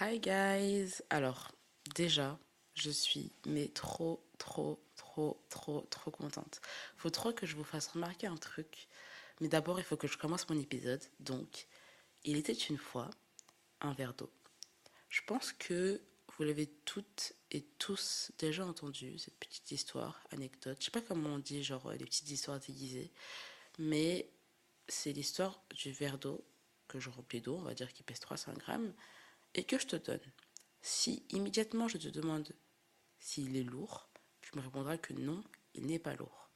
Hi guys Alors, déjà, je suis mais trop, trop, trop, trop, trop contente. Faut trop que je vous fasse remarquer un truc. Mais d'abord, il faut que je commence mon épisode. Donc, il était une fois un verre d'eau. Je pense que vous l'avez toutes et tous déjà entendu, cette petite histoire, anecdote. Je sais pas comment on dit, genre les petites histoires déguisées. Mais c'est l'histoire du verre d'eau que je remplis d'eau, on va dire qu'il pèse 300 grammes, et que je te donne. Si immédiatement je te demande s'il est lourd, tu me répondras que non, il n'est pas lourd.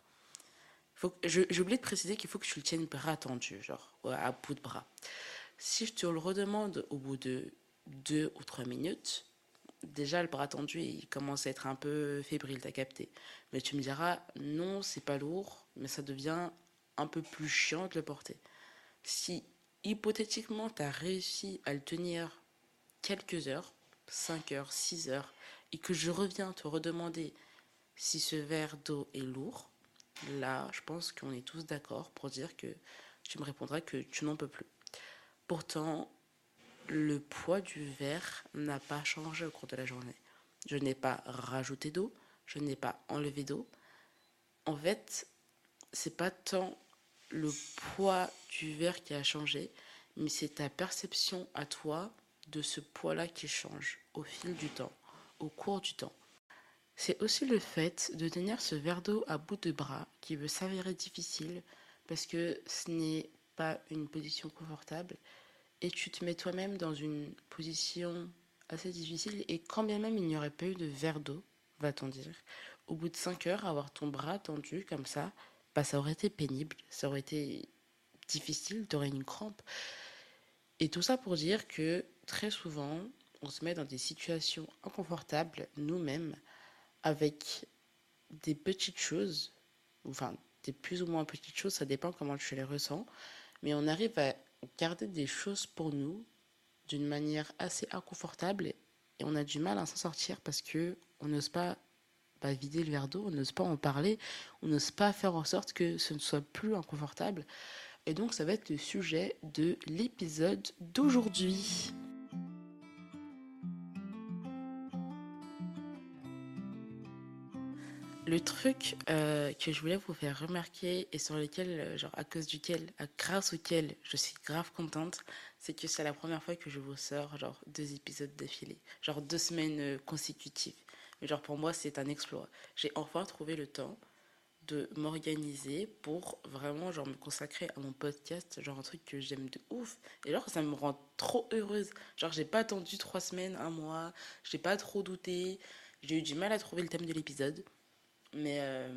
J'ai oublié de préciser qu'il faut que tu le tiennes bras tendu, genre à bout de bras. Si je te le redemande au bout de deux ou trois minutes, déjà le bras tendu il commence à être un peu fébrile, t'as capté. Mais tu me diras non, c'est pas lourd, mais ça devient un peu plus chiant de le porter. Si hypothétiquement tu as réussi à le tenir quelques heures, 5 heures, 6 heures, et que je reviens te redemander si ce verre d'eau est lourd, là, je pense qu'on est tous d'accord pour dire que tu me répondras que tu n'en peux plus. Pourtant, le poids du verre n'a pas changé au cours de la journée. Je n'ai pas rajouté d'eau, je n'ai pas enlevé d'eau. En fait, c'est pas tant le poids du verre qui a changé, mais c'est ta perception à toi de ce poids-là qui change au fil du temps, au cours du temps. C'est aussi le fait de tenir ce verre d'eau à bout de bras qui veut s'avérer difficile parce que ce n'est pas une position confortable et tu te mets toi-même dans une position assez difficile et quand bien même il n'y aurait pas eu de verre d'eau, va-t-on dire, au bout de 5 heures, avoir ton bras tendu comme ça, bah, ça aurait été pénible, ça aurait été difficile, tu aurais une crampe. Et tout ça pour dire que très souvent, on se met dans des situations inconfortables nous-mêmes avec des petites choses, enfin des plus ou moins petites choses, ça dépend comment tu les ressens, mais on arrive à garder des choses pour nous d'une manière assez inconfortable et on a du mal à s'en sortir parce que on n'ose pas pas vider le verre d'eau, on n'ose pas en parler, on n'ose pas faire en sorte que ce ne soit plus inconfortable. Et donc ça va être le sujet de l'épisode d'aujourd'hui. Le truc euh, que je voulais vous faire remarquer et sur lequel, euh, genre à cause duquel, grâce auquel je suis grave contente, c'est que c'est la première fois que je vous sors genre deux épisodes d'affilée, genre deux semaines euh, consécutives. Mais genre pour moi c'est un exploit. J'ai enfin trouvé le temps de m'organiser pour vraiment genre me consacrer à mon podcast, genre un truc que j'aime de ouf. Et genre ça me rend trop heureuse. Genre j'ai pas attendu trois semaines, un mois, j'ai pas trop douté, j'ai eu du mal à trouver le thème de l'épisode. Mais euh,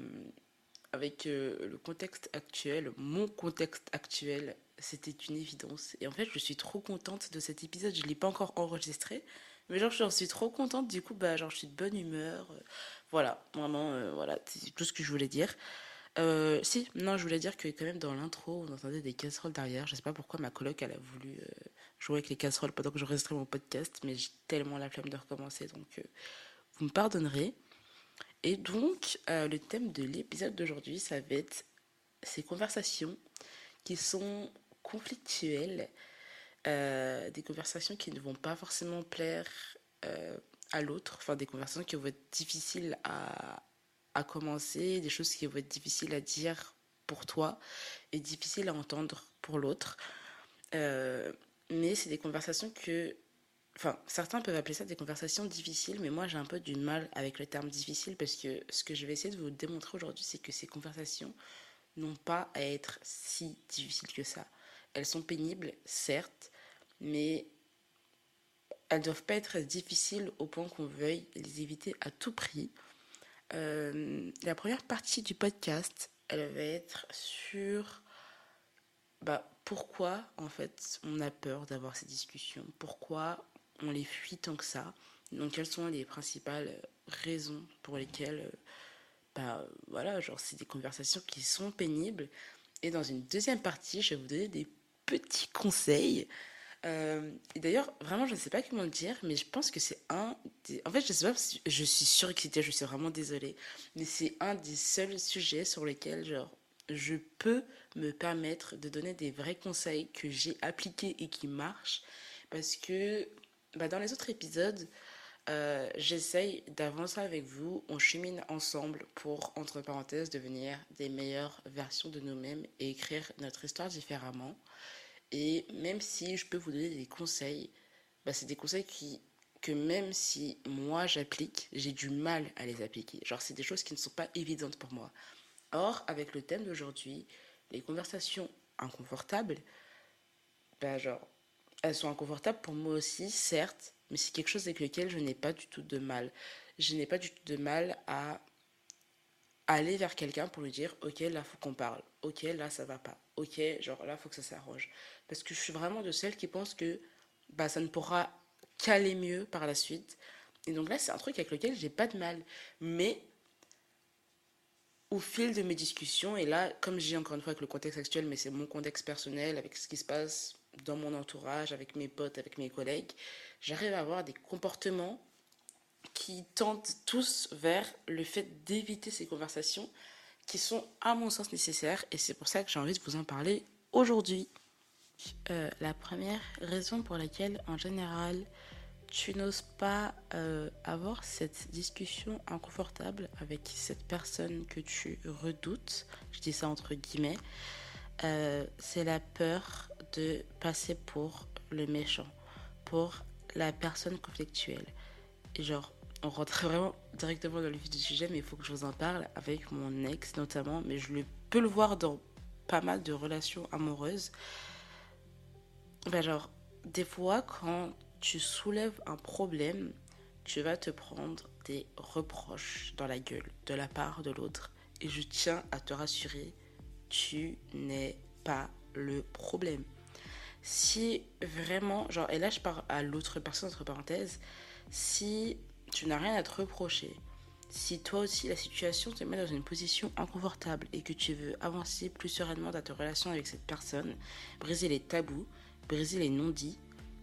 avec euh, le contexte actuel, mon contexte actuel, c'était une évidence. Et en fait je suis trop contente de cet épisode. Je l'ai pas encore enregistré. Mais genre, j'en suis trop contente. Du coup, bah, genre, je suis de bonne humeur. Voilà, vraiment, euh, voilà, c'est tout ce que je voulais dire. Si, non, je voulais dire que quand même dans l'intro, on entendait des casseroles derrière. Je sais pas pourquoi ma coloc, elle a voulu jouer avec les casseroles pendant que j'enregistrais mon podcast, mais j'ai tellement la flemme de recommencer, donc vous me pardonnerez. Et donc, le thème de l'épisode d'aujourd'hui, ça va être ces conversations qui sont conflictuelles euh, des conversations qui ne vont pas forcément plaire euh, à l'autre, enfin des conversations qui vont être difficiles à, à commencer, des choses qui vont être difficiles à dire pour toi et difficiles à entendre pour l'autre. Euh, mais c'est des conversations que enfin, certains peuvent appeler ça des conversations difficiles, mais moi j'ai un peu du mal avec le terme difficile parce que ce que je vais essayer de vous démontrer aujourd'hui, c'est que ces conversations n'ont pas à être si difficiles que ça. Elles sont pénibles, certes, mais elles doivent pas être difficiles au point qu'on veuille les éviter à tout prix. Euh, la première partie du podcast, elle va être sur bah, pourquoi en fait on a peur d'avoir ces discussions, pourquoi on les fuit tant que ça, donc quelles sont les principales raisons pour lesquelles bah voilà genre c'est des conversations qui sont pénibles. Et dans une deuxième partie je vais vous donner des petits conseils. Euh, et d'ailleurs, vraiment, je ne sais pas comment le dire, mais je pense que c'est un des... En fait, je sais pas si je suis surexcitée, je suis vraiment désolée, mais c'est un des seuls sujets sur lesquels, genre, je peux me permettre de donner des vrais conseils que j'ai appliqués et qui marchent, parce que bah, dans les autres épisodes, euh, j'essaye d'avancer avec vous, on chemine ensemble pour, entre parenthèses, devenir des meilleures versions de nous-mêmes et écrire notre histoire différemment. Et même si je peux vous donner des conseils, bah, c'est des conseils qui, que même si moi j'applique, j'ai du mal à les appliquer. Genre, c'est des choses qui ne sont pas évidentes pour moi. Or, avec le thème d'aujourd'hui, les conversations inconfortables, bah, genre, elles sont inconfortables pour moi aussi, certes, mais c'est quelque chose avec lequel je n'ai pas du tout de mal. Je n'ai pas du tout de mal à aller vers quelqu'un pour lui dire ok là faut qu'on parle. Ok là ça va pas. Ok genre là faut que ça s'arrange. Parce que je suis vraiment de celles qui pensent que bah ça ne pourra qu'aller mieux par la suite. Et donc là c'est un truc avec lequel j'ai pas de mal. Mais au fil de mes discussions, et là, comme j'ai encore une fois avec le contexte actuel, mais c'est mon contexte personnel, avec ce qui se passe dans mon entourage, avec mes potes, avec mes collègues, j'arrive à avoir des comportements qui tendent tous vers le fait d'éviter ces conversations qui sont à mon sens nécessaires et c'est pour ça que j'ai envie de vous en parler aujourd'hui. Euh, la première raison pour laquelle en général tu n'oses pas euh, avoir cette discussion inconfortable avec cette personne que tu redoutes, je dis ça entre guillemets, euh, c'est la peur de passer pour le méchant, pour la personne conflictuelle. Et genre, on rentre vraiment directement dans le vif du sujet, mais il faut que je vous en parle avec mon ex notamment, mais je peux le voir dans pas mal de relations amoureuses. Ben genre, des fois, quand tu soulèves un problème, tu vas te prendre des reproches dans la gueule de la part de l'autre. Et je tiens à te rassurer, tu n'es pas le problème. Si vraiment, genre, et là je parle à l'autre personne, entre parenthèses, si tu n'as rien à te reprocher, si toi aussi la situation te met dans une position inconfortable et que tu veux avancer plus sereinement dans ta relation avec cette personne, briser les tabous, briser les non-dits,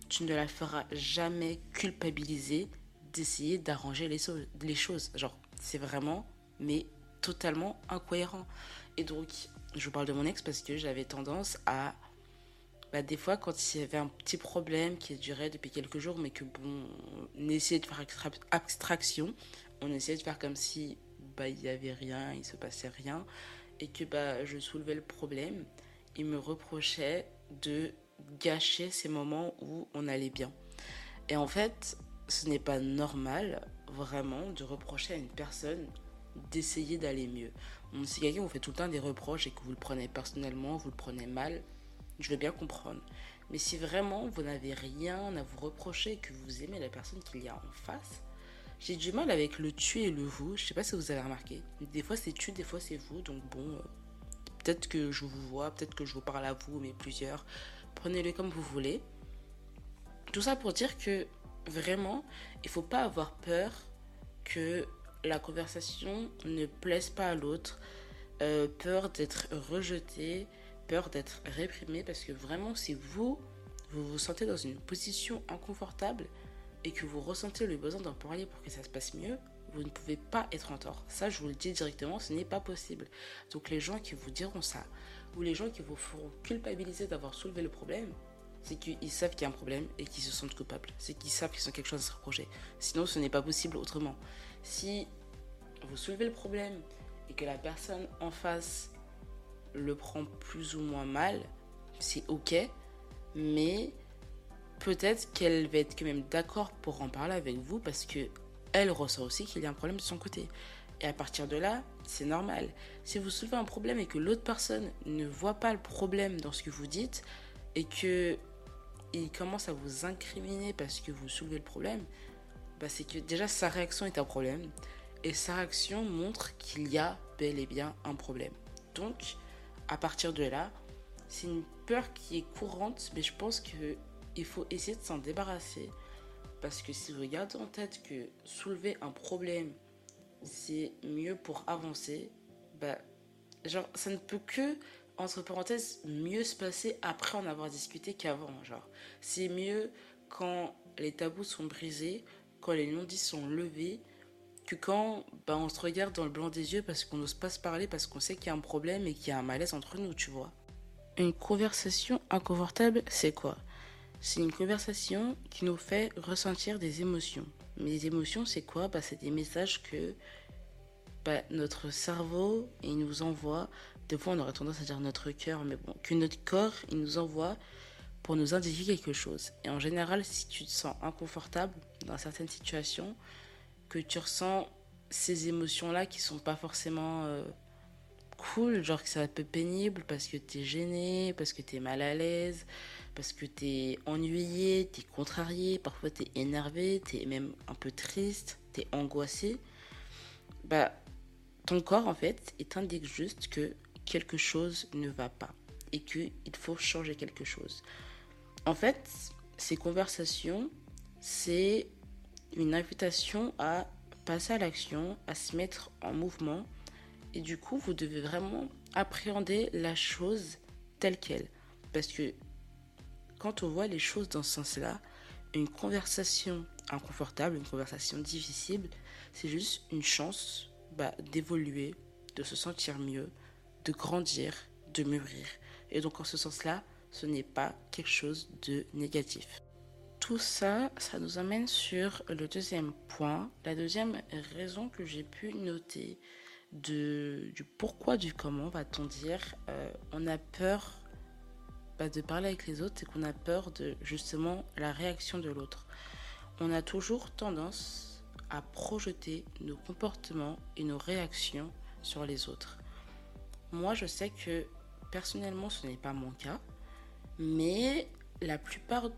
tu ne la feras jamais culpabiliser d'essayer d'arranger les, les choses. Genre, c'est vraiment, mais totalement incohérent. Et donc, je vous parle de mon ex parce que j'avais tendance à. Bah, des fois, quand il y avait un petit problème qui durait depuis quelques jours, mais que bon, on essayait de faire abstraction, on essayait de faire comme si bah, il n'y avait rien, il se passait rien, et que bah, je soulevais le problème, il me reprochait de gâcher ces moments où on allait bien. Et en fait, ce n'est pas normal vraiment de reprocher à une personne d'essayer d'aller mieux. Si quelqu'un vous fait tout le temps des reproches et que vous le prenez personnellement, vous le prenez mal, je veux bien comprendre. Mais si vraiment vous n'avez rien à vous reprocher et que vous aimez la personne qu'il y a en face, j'ai du mal avec le tu et le vous. Je sais pas si vous avez remarqué. Des fois c'est tu, des fois c'est vous. Donc bon, euh, peut-être que je vous vois, peut-être que je vous parle à vous, mais plusieurs. Prenez-le comme vous voulez. Tout ça pour dire que vraiment, il faut pas avoir peur que la conversation ne plaise pas à l'autre, euh, peur d'être rejeté, peur d'être réprimé, parce que vraiment, si vous, vous vous sentez dans une position inconfortable et que vous ressentez le besoin d'en parler pour que ça se passe mieux, vous ne pouvez pas être en tort. Ça, je vous le dis directement, ce n'est pas possible. Donc les gens qui vous diront ça, ou les gens qui vous feront culpabiliser d'avoir soulevé le problème, c'est qu'ils savent qu'il y a un problème et qu'ils se sentent coupables. C'est qu'ils savent qu'ils ont quelque chose à se reprocher. Sinon, ce n'est pas possible autrement. Si vous soulevez le problème et que la personne en face le prend plus ou moins mal, c'est ok, mais peut-être qu'elle va être quand même d'accord pour en parler avec vous parce que elle ressent aussi qu'il y a un problème de son côté. Et à partir de là, c'est normal. Si vous soulevez un problème et que l'autre personne ne voit pas le problème dans ce que vous dites et que il commence à vous incriminer parce que vous soulevez le problème, bah c'est que déjà sa réaction est un problème et sa réaction montre qu'il y a bel et bien un problème. Donc, à partir de là, c'est une peur qui est courante, mais je pense qu'il faut essayer de s'en débarrasser. Parce que si vous gardez en tête que soulever un problème c'est mieux pour avancer, bah, genre, ça ne peut que, entre parenthèses, mieux se passer après en avoir discuté qu'avant. C'est mieux quand les tabous sont brisés, quand les non-dits sont levés, que quand bah, on se regarde dans le blanc des yeux parce qu'on n'ose pas se parler, parce qu'on sait qu'il y a un problème et qu'il y a un malaise entre nous, tu vois. Une conversation inconfortable, c'est quoi? C'est une conversation qui nous fait ressentir des émotions. Mais les émotions, c'est quoi? Bah, C'est des messages que bah, notre cerveau, il nous envoie. Des fois, on aurait tendance à dire notre cœur, mais bon, que notre corps, il nous envoie pour nous indiquer quelque chose. Et en général, si tu te sens inconfortable dans certaines situations, que tu ressens ces émotions-là qui sont pas forcément euh, cool, genre que c'est un peu pénible parce que tu es gêné, parce que tu es mal à l'aise, parce que tu es ennuyé, tu es contrarié, parfois tu es énervé, tu es même un peu triste, tu es angoissé, bah ton corps en fait il t'indique juste que quelque chose ne va pas et qu'il faut changer quelque chose. En fait, ces conversations, c'est une invitation à passer à l'action, à se mettre en mouvement. Et du coup, vous devez vraiment appréhender la chose telle qu'elle. Parce que quand on voit les choses dans ce sens-là, une conversation inconfortable, une conversation difficile, c'est juste une chance bah, d'évoluer, de se sentir mieux, de grandir, de mûrir. Et donc en ce sens-là, ce n'est pas quelque chose de négatif. Tout ça, ça nous amène sur le deuxième point, la deuxième raison que j'ai pu noter de, du pourquoi, du comment, va-t-on dire. Euh, on a peur bah, de parler avec les autres, c'est qu'on a peur de justement la réaction de l'autre. On a toujours tendance à projeter nos comportements et nos réactions sur les autres. Moi, je sais que personnellement, ce n'est pas mon cas. Mais la plupart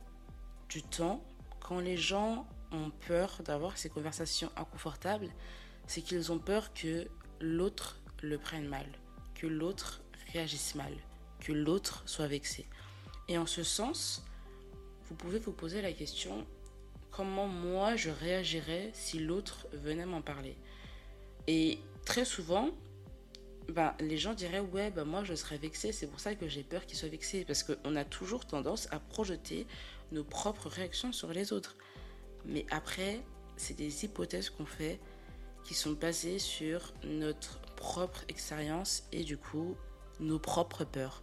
du temps, quand les gens ont peur d'avoir ces conversations inconfortables, c'est qu'ils ont peur que l'autre le prenne mal, que l'autre réagisse mal, que l'autre soit vexé. Et en ce sens, vous pouvez vous poser la question comment moi je réagirais si l'autre venait m'en parler? Et très souvent, bah, les gens diraient ouais bah moi je serais vexé c'est pour ça que j'ai peur qu'il soit vexé parce qu'on a toujours tendance à projeter nos propres réactions sur les autres. Mais après c'est des hypothèses qu'on fait qui sont basées sur notre propre expérience et du coup nos propres peurs.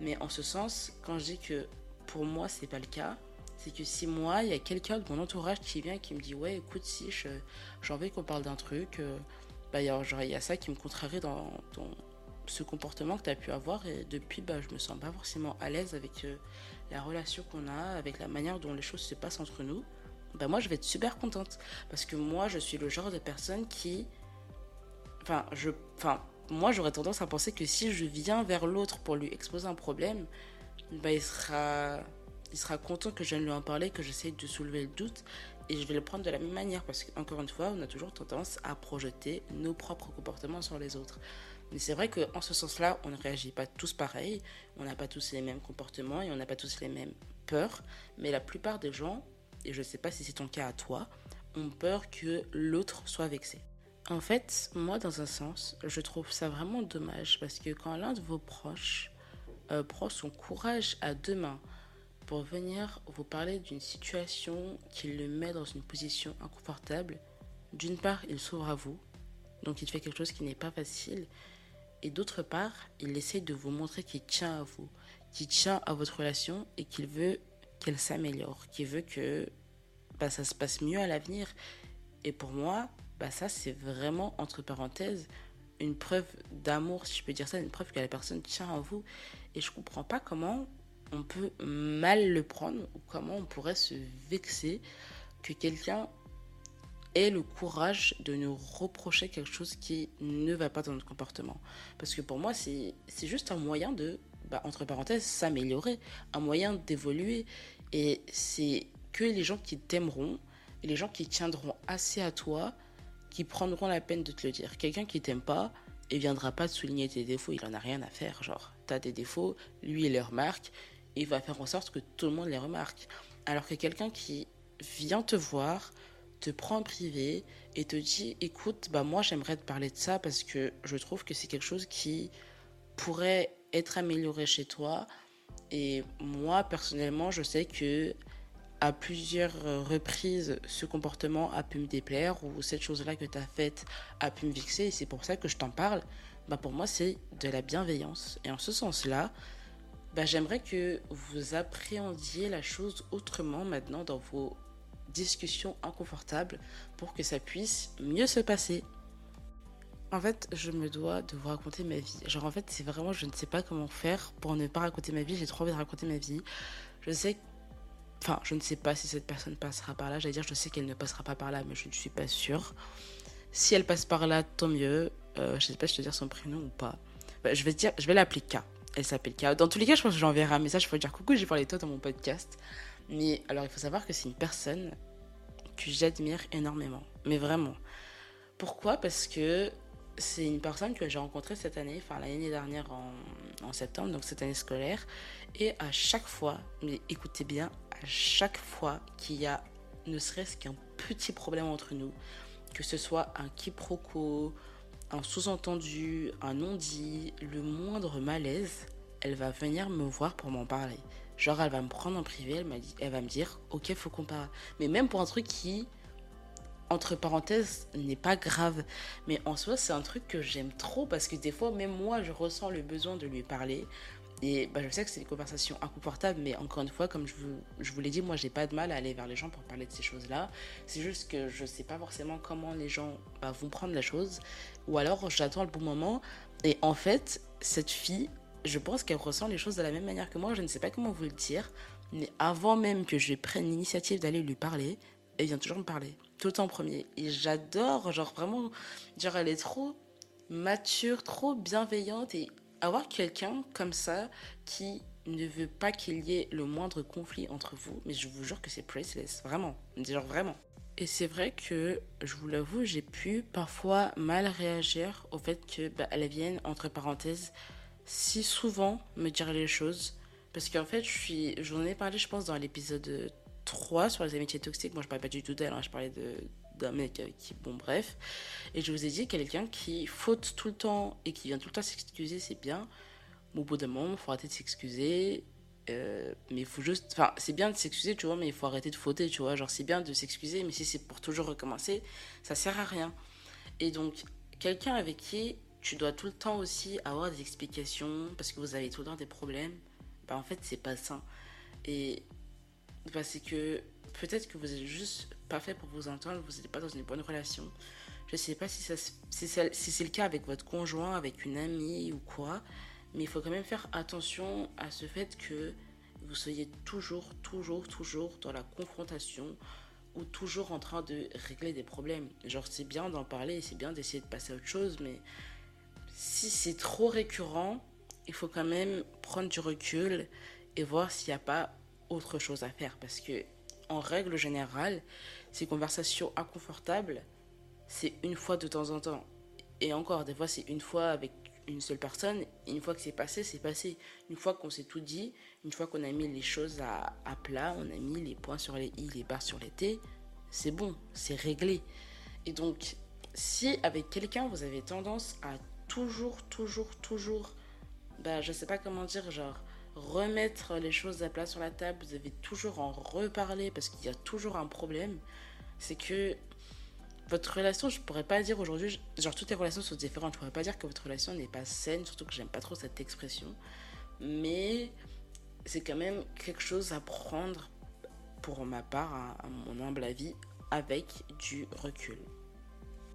Mais en ce sens quand je dis que pour moi c'est pas le cas c'est que si moi il y a quelqu'un de mon entourage qui vient qui me dit ouais écoute si j'ai envie qu'on parle d'un truc euh, bah, il y a ça qui me contrarie dans, ce comportement que tu as pu avoir. Et depuis, bah, je me sens pas forcément à l'aise avec euh, la relation qu'on a, avec la manière dont les choses se passent entre nous. Bah, moi, je vais être super contente. Parce que moi, je suis le genre de personne qui. Enfin, je. Enfin, moi, j'aurais tendance à penser que si je viens vers l'autre pour lui exposer un problème, bah, il sera il sera content que je vienne lui en parler, que j'essaye de soulever le doute et je vais le prendre de la même manière parce qu'encore une fois, on a toujours tendance à projeter nos propres comportements sur les autres. Mais c'est vrai qu'en ce sens-là, on ne réagit pas tous pareil, on n'a pas tous les mêmes comportements et on n'a pas tous les mêmes peurs, mais la plupart des gens, et je ne sais pas si c'est ton cas à toi, ont peur que l'autre soit vexé. En fait, moi, dans un sens, je trouve ça vraiment dommage parce que quand l'un de vos proches euh, prend son courage à deux mains pour venir vous parler d'une situation qui le met dans une position inconfortable. D'une part, il s'ouvre à vous, donc il fait quelque chose qui n'est pas facile. Et d'autre part, il essaie de vous montrer qu'il tient à vous, qu'il tient à votre relation et qu'il veut qu'elle s'améliore, qu'il veut que bah, ça se passe mieux à l'avenir. Et pour moi, bah, ça c'est vraiment, entre parenthèses, une preuve d'amour, si je peux dire ça, une preuve que la personne tient à vous. Et je comprends pas comment on peut mal le prendre ou comment on pourrait se vexer que quelqu'un ait le courage de nous reprocher quelque chose qui ne va pas dans notre comportement. Parce que pour moi, c'est juste un moyen de, bah, entre parenthèses, s'améliorer, un moyen d'évoluer. Et c'est que les gens qui t'aimeront et les gens qui tiendront assez à toi qui prendront la peine de te le dire. Quelqu'un qui t'aime pas, il viendra pas te souligner tes défauts, il en a rien à faire. Genre, t'as des défauts, lui il les remarque, il va faire en sorte que tout le monde les remarque. Alors que quelqu'un qui vient te voir, te prend en privé et te dit écoute, bah moi j'aimerais te parler de ça parce que je trouve que c'est quelque chose qui pourrait être amélioré chez toi. Et moi personnellement, je sais que à plusieurs reprises, ce comportement a pu me déplaire ou cette chose-là que tu as faite a pu me vexer et c'est pour ça que je t'en parle. Bah pour moi, c'est de la bienveillance. Et en ce sens-là, bah, j'aimerais que vous appréhendiez la chose autrement maintenant dans vos discussions inconfortables pour que ça puisse mieux se passer. En fait, je me dois de vous raconter ma vie. Genre, en fait, c'est vraiment, je ne sais pas comment faire pour ne pas raconter ma vie. J'ai trop envie de raconter ma vie. Je sais, enfin, je ne sais pas si cette personne passera par là. J'allais dire, je sais qu'elle ne passera pas par là, mais je ne suis pas sûre. Si elle passe par là, tant mieux. Euh, je sais pas si je te dire son prénom ou pas. Bah, je vais dire, je vais l'appeler K. Elle s'appelle K. Dans tous les cas, je pense que j'enverrai un message pour dire coucou, j'ai parlé de toi dans mon podcast. Mais alors, il faut savoir que c'est une personne que j'admire énormément. Mais vraiment. Pourquoi? Parce que c'est une personne que j'ai rencontrée cette année, enfin l'année dernière en, en, septembre, donc cette année scolaire. Et à chaque fois, mais écoutez bien, à chaque fois qu'il y a ne serait-ce qu'un petit problème entre nous, que ce soit un quiproquo, un sous-entendu, un non-dit, le moindre malaise, elle va venir me voir pour m'en parler. Genre, elle va me prendre en privé, elle, dit, elle va me dire, ok, faut qu'on parle. Mais même pour un truc qui, entre parenthèses, n'est pas grave. Mais en soi, c'est un truc que j'aime trop parce que des fois, même moi, je ressens le besoin de lui parler. Et bah, je sais que c'est des conversations inconfortables, mais encore une fois, comme je vous, je vous l'ai dit, moi, j'ai pas de mal à aller vers les gens pour parler de ces choses-là. C'est juste que je sais pas forcément comment les gens bah, vont prendre la chose. Ou alors, j'attends le bon moment. Et en fait, cette fille, je pense qu'elle ressent les choses de la même manière que moi. Je ne sais pas comment vous le dire. Mais avant même que je prenne l'initiative d'aller lui parler, elle vient toujours me parler. Tout en premier. Et j'adore, genre vraiment, genre elle est trop mature, trop bienveillante. Et avoir quelqu'un comme ça qui ne veut pas qu'il y ait le moindre conflit entre vous, mais je vous jure que c'est priceless. Vraiment. Genre vraiment. Et c'est vrai que, je vous l'avoue, j'ai pu parfois mal réagir au fait que bah, elle vienne, entre parenthèses, si souvent me dire les choses. Parce qu'en fait, je suis, j'en ai parlé, je pense, dans l'épisode 3 sur les amitiés toxiques. Moi, je parlais pas du tout d'elle, hein, je parlais de, d'un mec qui, bon, bref. Et je vous ai dit, quelqu'un qui faute tout le temps et qui vient tout le temps s'excuser, c'est bien. Mais au bout d'un moment, il faut arrêter de s'excuser. Euh, mais il faut juste. Enfin, c'est bien de s'excuser, tu vois, mais il faut arrêter de fauter, tu vois. Genre, c'est bien de s'excuser, mais si c'est pour toujours recommencer, ça sert à rien. Et donc, quelqu'un avec qui tu dois tout le temps aussi avoir des explications parce que vous avez tout le temps des problèmes, bah en fait, c'est pas sain. Et bah, c'est que peut-être que vous êtes juste pas fait pour vous entendre, vous n'êtes pas dans une bonne relation. Je sais pas si, si c'est le cas avec votre conjoint, avec une amie ou quoi, mais il faut quand même faire attention à ce fait que vous soyez toujours, toujours, toujours dans la confrontation ou toujours en train de régler des problèmes. Genre, c'est bien d'en parler, c'est bien d'essayer de passer à autre chose, mais si c'est trop récurrent, il faut quand même prendre du recul et voir s'il n'y a pas autre chose à faire. Parce que, en règle générale, ces conversations inconfortables, c'est une fois de temps en temps. Et encore, des fois, c'est une fois avec une seule personne. une fois que c'est passé, c'est passé. Une fois qu'on s'est tout dit, une fois qu'on a mis les choses à, à, plat, on a mis les points sur les i, les barres sur les t, c'est bon, c'est réglé. Et donc, si avec quelqu'un, vous avez tendance à toujours, toujours, toujours, bah, je sais pas comment dire, genre, remettre les choses à plat sur la table, vous avez toujours en reparler parce qu'il y a toujours un problème, c'est que votre relation, je pourrais pas dire aujourd'hui, genre toutes les relations sont différentes, je pourrais pas dire que votre relation n'est pas saine, surtout que j'aime pas trop cette expression, mais c'est quand même quelque chose à prendre pour ma part, à, mon humble avis, avec du recul.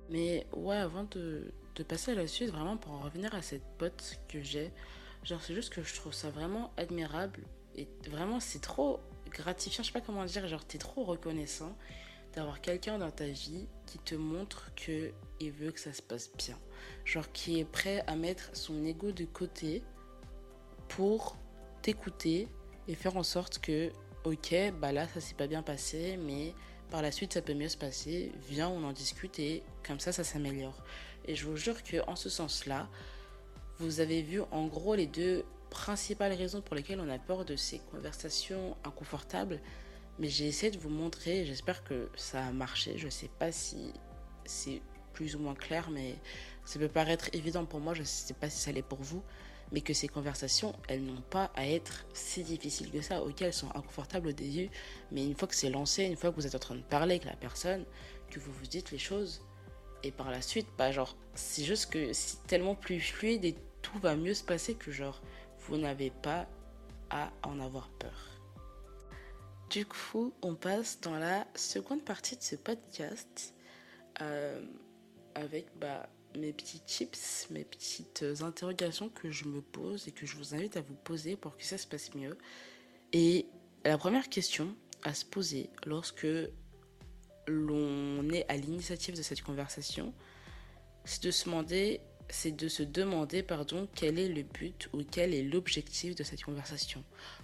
Mais ouais, avant de, de passer à la suite, vraiment pour en revenir à cette pote que j'ai, genre c'est juste que je trouve ça vraiment admirable et vraiment c'est trop gratifiant, je sais pas comment dire, genre t'es trop reconnaissant d'avoir quelqu'un dans ta vie qui te montre que il veut que ça se passe bien. Genre qui est prêt à mettre son ego de côté pour t'écouter et faire en sorte que ok, bah là ça s'est pas bien passé, mais par la suite ça peut mieux se passer, viens on en discute et comme ça ça s'améliore. Et je vous jure que en ce sens-là, vous avez vu en gros les deux principales raisons pour lesquelles on a peur de ces conversations inconfortables. Mais j'ai essayé de vous montrer, j'espère que ça a marché. Je ne sais pas si c'est plus ou moins clair, mais ça peut paraître évident pour moi, je ne sais pas si ça l'est pour vous, mais que ces conversations, elles n'ont pas à être si difficiles que ça. Ok, elles sont inconfortables au début, mais une fois que c'est lancé, une fois que vous êtes en train de parler avec la personne, que vous vous dites les choses, et par la suite, bah genre, c'est juste que c'est tellement plus fluide et tout va mieux se passer que genre, vous n'avez pas à en avoir peur. Du coup, on passe dans la seconde partie de ce podcast euh, avec bah, mes petits tips, mes petites interrogations que je me pose et que je vous invite à vous poser pour que ça se passe mieux. Et la première question à se poser lorsque l'on est à l'initiative de cette conversation, c'est de se demander, c'est de se demander pardon, quel est le but ou quel est l'objectif de cette conversation.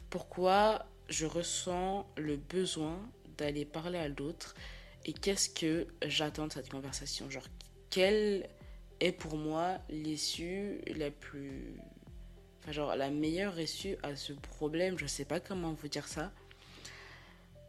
Pourquoi je ressens le besoin d'aller parler à l'autre et qu'est-ce que j'attends de cette conversation? Genre, quelle est pour moi l'issue la plus. Enfin, genre, la meilleure issue à ce problème? Je sais pas comment vous dire ça.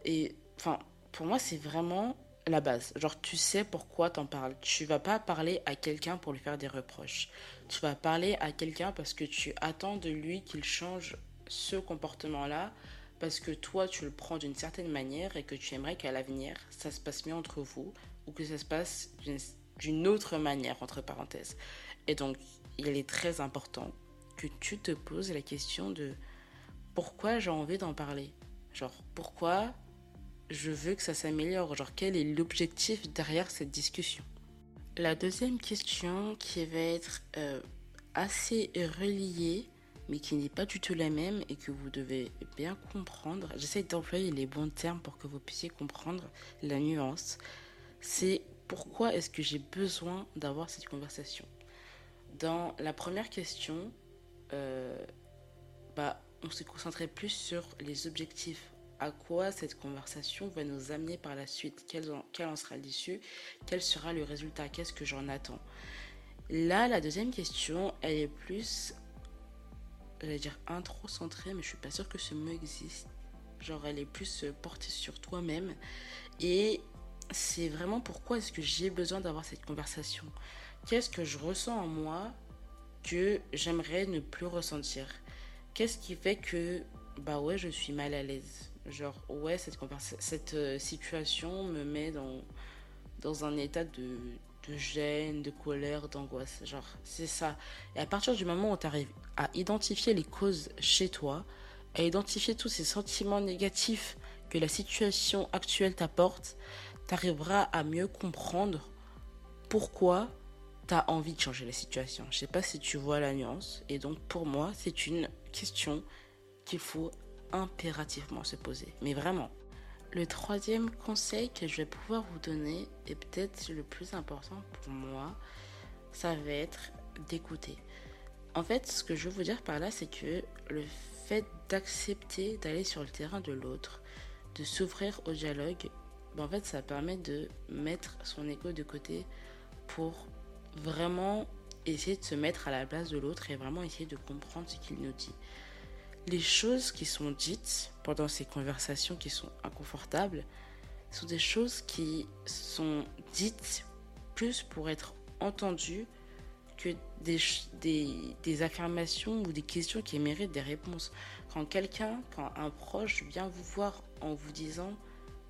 Et, enfin, pour moi, c'est vraiment la base. Genre, tu sais pourquoi t'en parles. Tu vas pas parler à quelqu'un pour lui faire des reproches. Tu vas parler à quelqu'un parce que tu attends de lui qu'il change ce comportement-là, parce que toi, tu le prends d'une certaine manière et que tu aimerais qu'à l'avenir, ça se passe mieux entre vous ou que ça se passe d'une autre manière, entre parenthèses. Et donc, il est très important que tu te poses la question de pourquoi j'ai envie d'en parler. Genre, pourquoi je veux que ça s'améliore Genre, quel est l'objectif derrière cette discussion? La deuxième question qui va être euh, assez reliée, mais qui n'est pas du tout la même et que vous devez bien comprendre. J'essaie d'employer les bons termes pour que vous puissiez comprendre la nuance. C'est pourquoi est-ce que j'ai besoin d'avoir cette conversation? Dans la première question, euh, bah, on s'est concentré plus sur les objectifs à quoi cette conversation va nous amener par la suite, quel en, en sera l'issue, quel sera le résultat, qu'est-ce que j'en attends? Là, la deuxième question, elle est plus, j'allais dire intro-centrée, mais je suis pas sûre que ce mot existe. Genre, elle est plus euh, portée sur toi-même. Et c'est vraiment pourquoi est-ce que j'ai besoin d'avoir cette conversation? Qu'est-ce que je ressens en moi que j'aimerais ne plus ressentir? Qu'est-ce qui fait que, bah ouais, je suis mal à l'aise? Genre, ouais, cette, cette euh, situation me met dans, dans un état de, de gêne, de colère, d'angoisse. Genre, c'est ça. Et à partir du moment où tu arrives à identifier les causes chez toi, à identifier tous ces sentiments négatifs que la situation actuelle t'apporte, tu arriveras à mieux comprendre pourquoi tu as envie de changer la situation. Je sais pas si tu vois la nuance. Et donc, pour moi, c'est une question qu'il faut impérativement se poser. Mais vraiment. Le troisième conseil que je vais pouvoir vous donner, et peut-être le plus important pour moi, ça va être d'écouter. En fait, ce que je veux vous dire par là, c'est que le fait d'accepter d'aller sur le terrain de l'autre, de s'ouvrir au dialogue, ben en fait, ça permet de mettre son ego de côté pour vraiment essayer de se mettre à la place de l'autre et vraiment essayer de comprendre ce qu'il nous dit les choses qui sont dites pendant ces conversations qui sont inconfortables sont des choses qui sont dites plus pour être entendues que des, affirmations ou des questions qui méritent des réponses. Quand quelqu'un, quand un proche vient vous voir en vous disant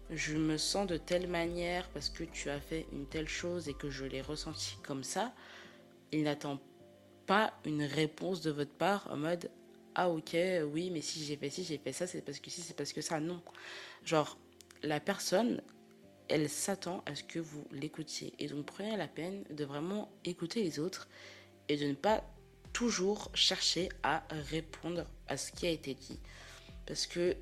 je me sens de telle manière parce que tu as fait une telle chose et que je l'ai ressenti comme ça, il n'attend pas une réponse de votre part en mode ah ok, oui, mais si j'ai fait ci, j'ai fait ça, c'est parce que si, c'est parce que ça. Non. Genre, la personne, elle s'attend à ce que vous l'écoutiez. Et donc, prenez la peine de vraiment écouter les autres et de ne pas toujours chercher à répondre à ce qui a été dit. Parce que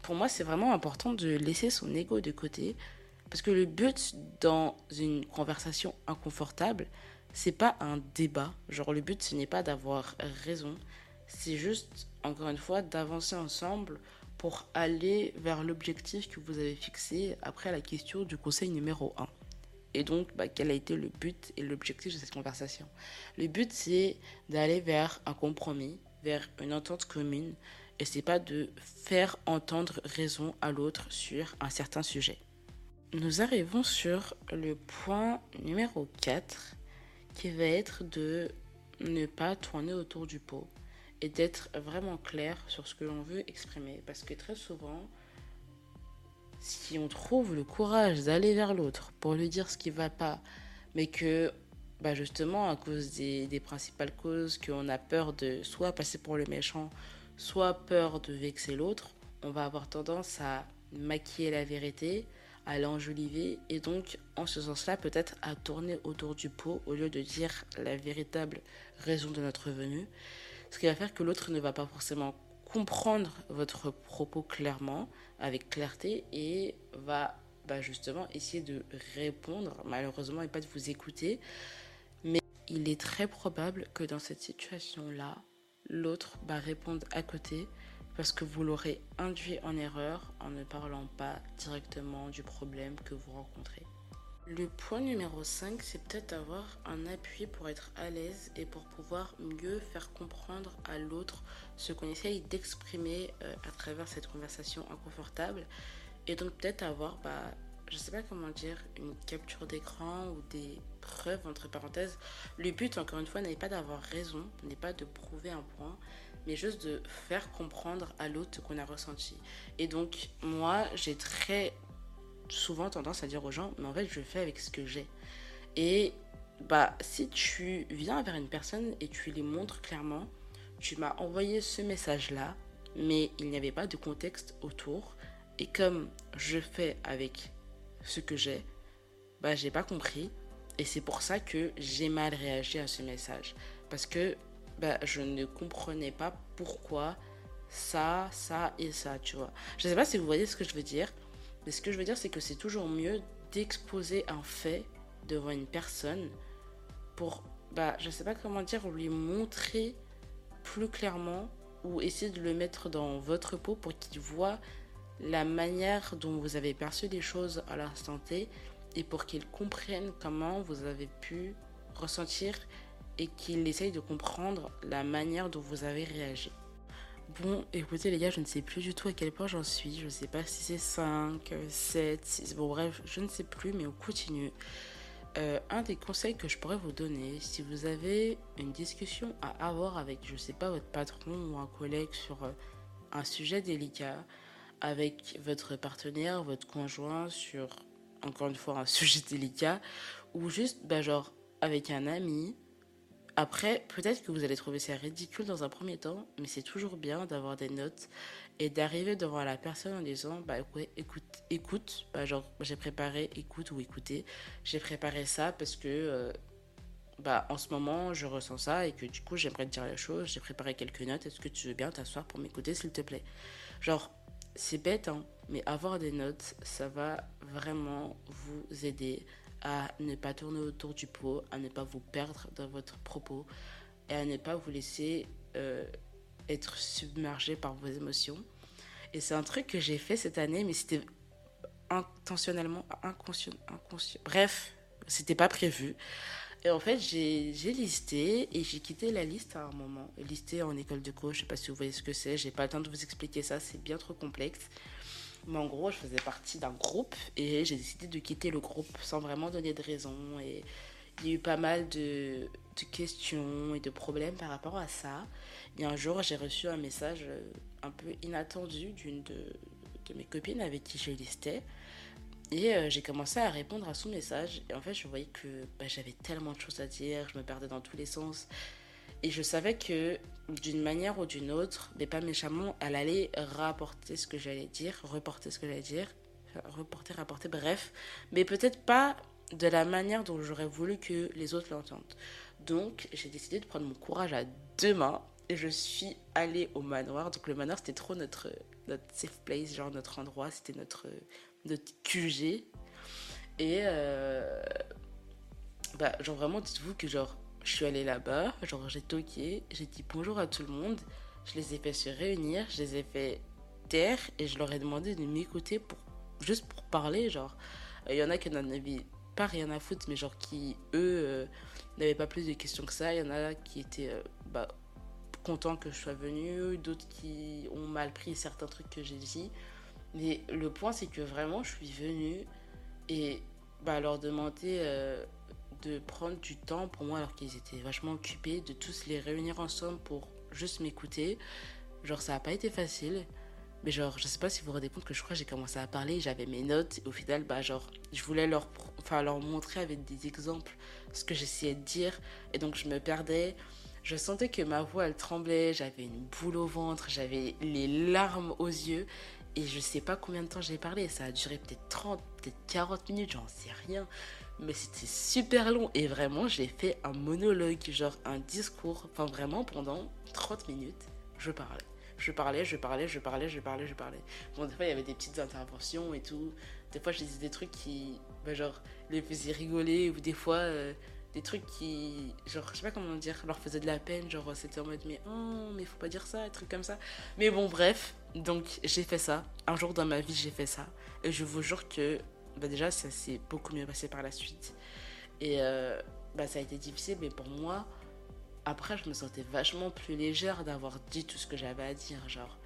pour moi, c'est vraiment important de laisser son ego de côté. Parce que le but dans une conversation inconfortable, c'est pas un débat. Genre, le but, ce n'est pas d'avoir raison, c'est juste, encore une fois, d'avancer ensemble pour aller vers l'objectif que vous avez fixé après la question du conseil numéro 1. Et donc, bah, quel a été le but et l'objectif de cette conversation? Le but, c'est d'aller vers un compromis, vers une entente commune, et c'est pas de faire entendre raison à l'autre sur un certain sujet. Nous arrivons sur le point numéro 4, qui va être de ne pas tourner autour du pot et d'être vraiment clair sur ce que l'on veut exprimer. Parce que très souvent, si on trouve le courage d'aller vers l'autre pour lui dire ce qui va pas, mais que bah justement à cause des, des principales causes qu'on a peur de soit passer pour le méchant, soit peur de vexer l'autre, on va avoir tendance à maquiller la vérité, à l'enjoliver et donc en ce sens-là peut-être à tourner autour du pot au lieu de dire la véritable raison de notre venue, ce qui va faire que l'autre ne va pas forcément comprendre votre propos clairement, avec clarté et va bah, justement essayer de répondre malheureusement et pas de vous écouter. Mais il est très probable que dans cette situation-là, l'autre va répondre à côté parce que vous l'aurez induit en erreur en ne parlant pas directement du problème que vous rencontrez. Le point numéro 5, c'est peut-être avoir un appui pour être à l'aise et pour pouvoir mieux faire comprendre à l'autre ce qu'on essaye d'exprimer euh, à travers cette conversation inconfortable. Et donc peut-être avoir, bah, je sais pas comment dire, une capture d'écran ou des preuves entre parenthèses. Le but, encore une fois, n'est pas d'avoir raison, n'est pas de prouver un point, mais juste de faire comprendre à l'autre ce qu'on a ressenti. Et donc, moi, j'ai très souvent tendance à dire aux gens, mais en fait, je fais avec ce que j'ai. Et bah, si tu viens vers une personne et tu lui montres clairement, tu m'as envoyé ce message-là, mais il n'y avait pas de contexte autour. Et comme je fais avec ce que j'ai, bah, j'ai pas compris. Et c'est pour ça que j'ai mal réagi à ce message. Parce que bah, je ne comprenais pas pourquoi ça, ça et ça, tu vois. Je sais pas si vous voyez ce que je veux dire, mais ce que je veux dire, c'est que c'est toujours mieux d'exposer un fait devant une personne pour, bah, je sais pas comment dire, lui montrer plus clairement ou essayer de le mettre dans votre peau pour qu'il voit la manière dont vous avez perçu les choses à l'instant T et pour qu'il comprenne comment vous avez pu ressentir et qu'il essaye de comprendre la manière dont vous avez réagi. Bon, écoutez les gars, je ne sais plus du tout à quel point j'en suis. Je ne sais pas si c'est 5, 7, 6. Bon, bref, je ne sais plus, mais on continue. Euh, un des conseils que je pourrais vous donner, si vous avez une discussion à avoir avec, je ne sais pas, votre patron ou un collègue sur euh, un sujet délicat, avec votre partenaire, votre conjoint sur, encore une fois, un sujet délicat, ou juste, bah, genre, avec un ami, après, peut-être que vous allez trouver ça ridicule dans un premier temps, mais c'est toujours bien d'avoir des notes et d'arriver devant la personne en disant bah écoute, écoute, bah, genre j'ai préparé, écoute ou écoutez, j'ai préparé ça parce que euh, bah en ce moment je ressens ça et que du coup j'aimerais te dire la chose, j'ai préparé quelques notes, est-ce que tu veux bien t'asseoir pour m'écouter s'il te plaît? Genre, c'est bête, hein, mais avoir des notes, ça va vraiment vous aider à ne pas tourner autour du pot, à ne pas vous perdre dans votre propos et à ne pas vous laisser euh, être submergé par vos émotions. Et c'est un truc que j'ai fait cette année, mais c'était intentionnellement inconscient, inconscient. Bref, c'était pas prévu. Et en fait, j'ai listé et j'ai quitté la liste à un moment. Listé en école de coach, je sais pas si vous voyez ce que c'est, j'ai pas le temps de vous expliquer ça, c'est bien trop complexe. Mais en gros, je faisais partie d'un groupe et j'ai décidé de quitter le groupe sans vraiment donner de raison. Et il y a eu pas mal de, de questions et de problèmes par rapport à ça. Et un jour, j'ai reçu un message euh, un peu inattendu d'une de, de, mes copines avec qui je listais. Et euh, j'ai commencé à répondre à son message. Et en fait, je voyais que bah, j'avais tellement de choses à dire, je me perdais dans tous les sens. Et je savais que d'une manière ou d'une autre, mais pas méchamment, elle allait rapporter ce que j'allais dire, reporter ce que j'allais dire, reporter, rapporter, bref, mais peut-être pas de la manière dont j'aurais voulu que les autres l'entendent. Donc, j'ai décidé de prendre mon courage à deux mains et je suis allée au manoir. Donc, le manoir, c'était trop notre, notre safe place, genre notre endroit, c'était notre, notre QG. Et, euh, bah, genre, vraiment, dites-vous que, genre, je suis allée là-bas, genre j'ai toqué, j'ai dit bonjour à tout le monde, je les ai fait se réunir, je les ai fait taire et je leur ai demandé de m'écouter pour juste pour parler, genre. Il y en a qui n'en avaient pas rien à foutre, mais genre qui eux euh, n'avaient pas plus de questions que ça, il y en a qui étaient euh, bah, contents que je sois venue, d'autres qui ont mal pris certains trucs que j'ai dit, mais le point c'est que vraiment je suis venue et bah, leur demander euh, de prendre du temps pour moi alors qu'ils étaient vachement occupés, de tous les réunir ensemble pour juste m'écouter. Genre ça n'a pas été facile. Mais genre, je sais pas si vous vous rendez compte que je crois que j'ai commencé à parler, j'avais mes notes, et au final, bah genre, je voulais leur, enfin, leur montrer avec des exemples ce que j'essayais de dire, et donc je me perdais. Je sentais que ma voix, elle tremblait, j'avais une boule au ventre, j'avais les larmes aux yeux. Et je sais pas combien de temps j'ai parlé. Ça a duré peut-être 30, peut-être 40 minutes, j'en sais rien. Mais c'était super long. Et vraiment, j'ai fait un monologue, genre un discours. Enfin, vraiment, pendant 30 minutes, je parlais. Je parlais, je parlais, je parlais, je parlais, je parlais. Bon, des fois, il y avait des petites interventions et tout. Des fois, je disais des trucs qui, bah, genre, les faisaient rigoler. Ou des fois, euh, des trucs qui, genre, je sais pas comment dire, leur faisaient de la peine. Genre, c'était en mode, mais oh, mais faut pas dire ça, des trucs comme ça. Mais bon, bref. Donc, j'ai fait ça. Un jour dans ma vie, j'ai fait ça. Et je vous jure que, bah, déjà, ça s'est beaucoup mieux passé par la suite. Et euh, bah, ça a été difficile, mais pour moi, après, je me sentais vachement plus légère d'avoir dit tout ce que j'avais à dire. Genre,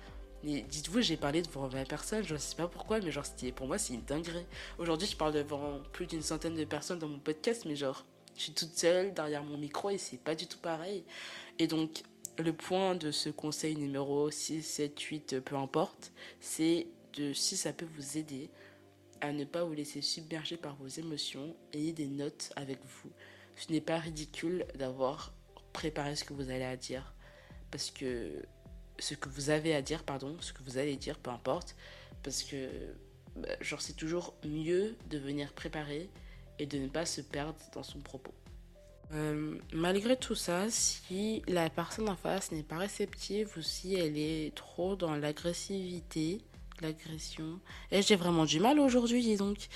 dites-vous, j'ai parlé devant 20 personnes, je sais pas pourquoi, mais genre, pour moi, c'est une dinguerie. Aujourd'hui, je parle devant plus d'une centaine de personnes dans mon podcast, mais genre, je suis toute seule derrière mon micro et c'est pas du tout pareil. Et donc, le point de ce conseil numéro 6, 7, 8, peu importe, c'est de si ça peut vous aider à ne pas vous laisser submerger par vos émotions, ayez des notes avec vous. Ce n'est pas ridicule d'avoir préparé ce que vous allez dire. Parce que ce que vous avez à dire, pardon, ce que vous allez dire, peu importe. Parce que, bah, genre, c'est toujours mieux de venir préparer et de ne pas se perdre dans son propos. Euh, malgré tout ça, si la personne en face n'est pas réceptive ou si elle est trop dans l'agressivité, l'agression, et j'ai vraiment du mal aujourd'hui, donc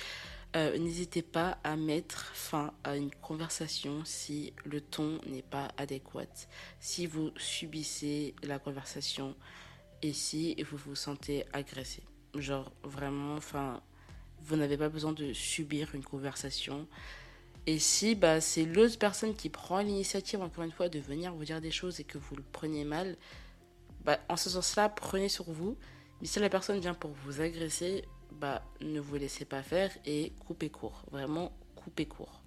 euh, n'hésitez pas à mettre fin à une conversation si le ton n'est pas adéquat, si vous subissez la conversation et si vous vous sentez agressé. Genre vraiment, enfin, vous n'avez pas besoin de subir une conversation. Et si bah, c'est l'autre personne qui prend l'initiative, encore une fois, de venir vous dire des choses et que vous le prenez mal, bah, en ce sens-là, prenez sur vous. Mais si la personne vient pour vous agresser, bah, ne vous laissez pas faire et coupez court. Vraiment, coupez court.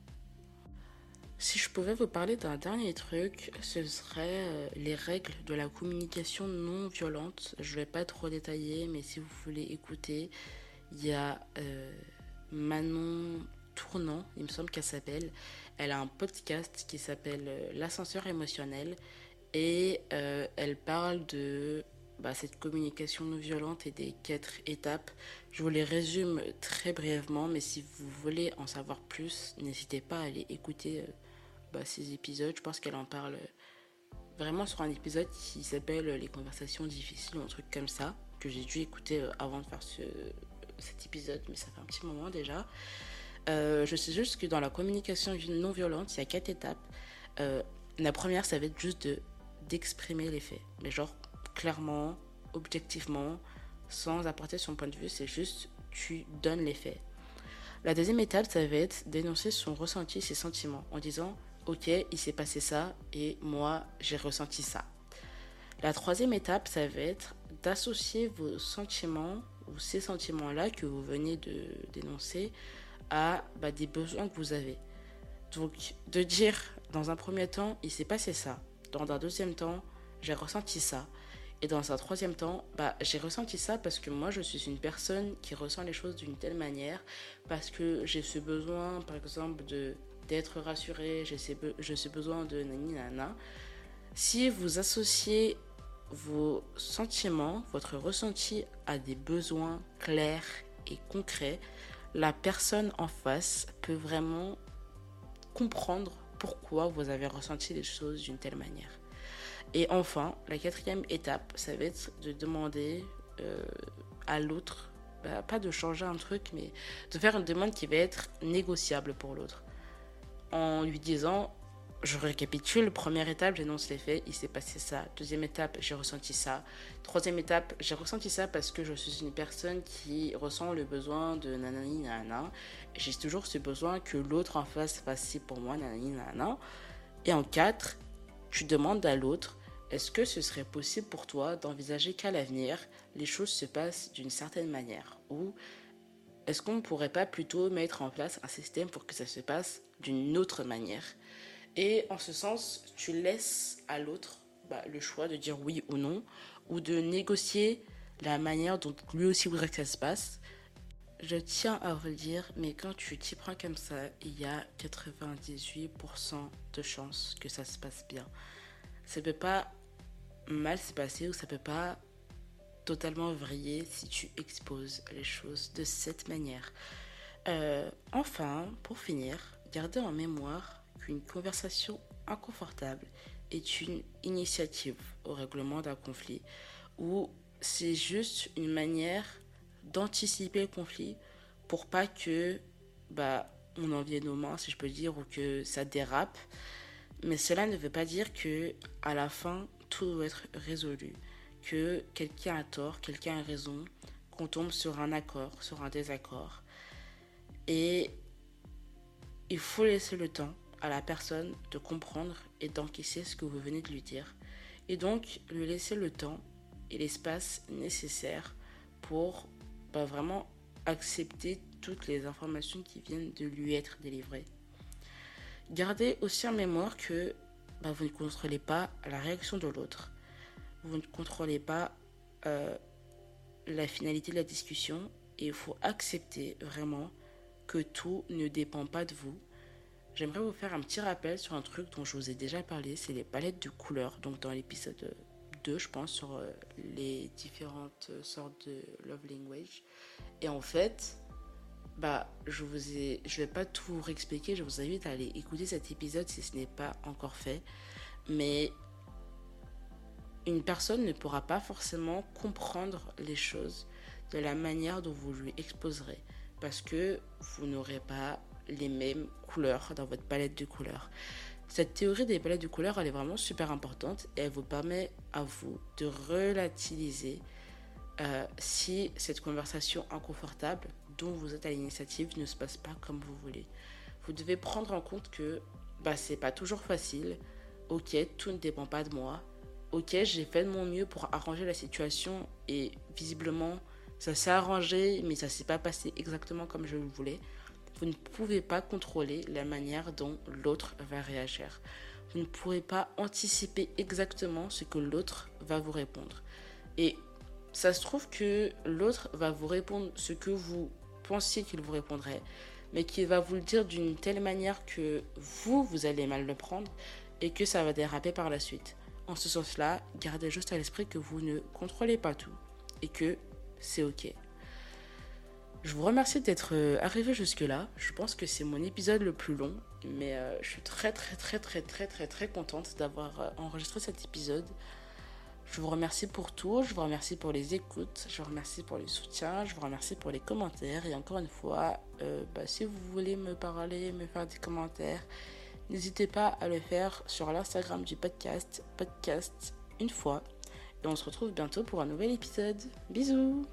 Si je pouvais vous parler d'un dernier truc, ce serait euh, les règles de la communication non violente. Je vais pas trop détailler, mais si vous voulez écouter, il y a euh, Manon Tournant, il me semble qu'elle s'appelle. Elle a un podcast qui s'appelle euh, L'ascenseur émotionnel et elle parle de bah, cette communication non violente et des quatre étapes. Je vous les résume très brièvement, mais si vous voulez en savoir plus, n'hésitez pas à aller écouter euh, bah, ces épisodes. Je pense qu'elle en parle euh, vraiment sur un épisode qui s'appelle Les conversations difficiles, un truc comme ça, que j'ai dû écouter euh, avant de faire ce, cet épisode, mais ça fait un petit moment déjà. je sais juste que dans la communication non violente, il y a quatre étapes. la première, ça va être juste de d'exprimer les faits, mais genre clairement, objectivement, sans apporter son point de vue, c'est juste tu donnes les faits. La deuxième étape, ça va être d'énoncer son ressenti, ses sentiments, en disant Ok, il s'est passé ça et moi, j'ai ressenti ça. La troisième étape, ça va être d'associer vos sentiments ou ces sentiments-là que vous venez de dénoncer à bah, des besoins que vous avez. Donc, de dire dans un premier temps, il s'est passé ça. Dans un deuxième temps, j'ai ressenti ça. Et dans un troisième temps, bah, j'ai ressenti ça parce que moi, je suis une personne qui ressent les choses d'une telle manière, parce que j'ai ce besoin, par exemple, d'être rassurée, j'ai ce besoin de nani nana. Si vous associez vos sentiments, votre ressenti à des besoins clairs et concrets, la personne en face peut vraiment comprendre pourquoi vous avez ressenti les choses d'une telle manière. Et enfin, la quatrième étape, ça va être de demander euh, à l'autre, bah, pas de changer un truc, mais de faire une demande qui va être négociable pour l'autre. En lui disant, je récapitule, première étape, j'annonce les faits, il s'est passé ça. Deuxième étape, j'ai ressenti ça. Troisième étape, j'ai ressenti ça parce que je suis une personne qui ressent le besoin de nanani nanana. J'ai toujours ce besoin que l'autre en face fasse ci pour moi, nanani nanana. Et en quatre, tu demandes à l'autre est-ce que ce serait possible pour toi d'envisager qu'à l'avenir, les choses se passent d'une certaine manière Ou est-ce qu'on ne pourrait pas plutôt mettre en place un système pour que ça se passe d'une autre manière? Et en ce sens, tu laisses à l'autre bah, le choix de dire oui ou non, ou de négocier la manière dont lui aussi voudrait que ça se passe. Je tiens à vous le dire, mais quand tu t'y prends comme ça, il y a 98% de chances que ça se passe bien. pas mal se passer ou ça peut pas totalement vriller si tu exposes les choses de cette manière. Euh, enfin, pour finir, gardez en mémoire qu'une conversation inconfortable est une initiative au règlement d'un conflit ou c'est juste une manière d'anticiper le conflit pour pas que bah on en vienne aux mains si je peux dire ou que ça dérape mais cela ne veut pas dire que à la fin tout doit être résolu que quelqu'un a tort quelqu'un a raison qu'on tombe sur un accord sur un désaccord et il faut laisser le temps à la personne de comprendre et d'encaisser ce que vous venez de lui dire et donc lui laisser le temps et l'espace nécessaire pour bah, vraiment accepter toutes les informations qui viennent de lui être délivrées. Gardez aussi en mémoire que bah, vous ne contrôlez pas la réaction de l'autre. Vous ne contrôlez pas euh, la finalité de la discussion et il faut accepter vraiment que tout ne dépend pas de vous. J'aimerais vous faire un petit rappel sur un truc dont je vous ai déjà parlé, c'est les palettes de couleurs. Donc dans l'épisode 2, je pense, sur euh, les différentes sortes de love language. Et en fait, bah, je vous ai, je vais pas tout vous réexpliquer. Je vous invite à aller écouter cet épisode si ce n'est pas encore fait. Mais une personne ne pourra pas forcément comprendre les choses de la manière dont vous lui exposerez. Parce que vous n'aurez pas les mêmes couleurs dans votre palette de couleurs. Cette théorie des palettes de couleurs, elle est vraiment super importante et elle vous permet à vous de relativiser euh, si cette conversation inconfortable dont vous êtes à l'initiative ne se passe pas comme vous voulez. Vous devez prendre en compte que bah, c'est pas toujours facile. Ok, tout ne dépend pas de moi. Ok, j'ai fait de mon mieux pour arranger la situation et visiblement ça s'est arrangé, mais ça s'est pas passé exactement comme je le voulais. Vous ne pouvez pas contrôler la manière dont l'autre va réagir. Vous ne pourrez pas anticiper exactement ce que l'autre va vous répondre. Et ça se trouve que l'autre va vous répondre ce que vous pensiez qu'il vous répondrait, mais qu'il va vous le dire d'une telle manière que vous, vous allez mal le prendre et que ça va déraper par la suite. En ce sens-là, gardez juste à l'esprit que vous ne contrôlez pas tout et que c'est ok. Je vous remercie d'être euh, arrivé jusque-là. Je pense que c'est mon épisode le plus long, mais euh, je suis très très très très très très très contente d'avoir euh, enregistré cet épisode. Je vous remercie pour tout, je vous remercie pour les écoutes, je vous remercie pour le soutien, je vous remercie pour les commentaires. Et encore une fois, euh, bah, si vous voulez me parler, me faire des commentaires, n'hésitez pas à le faire sur l'Instagram du podcast, podcast une fois. Et on se retrouve bientôt pour un nouvel épisode. Bisous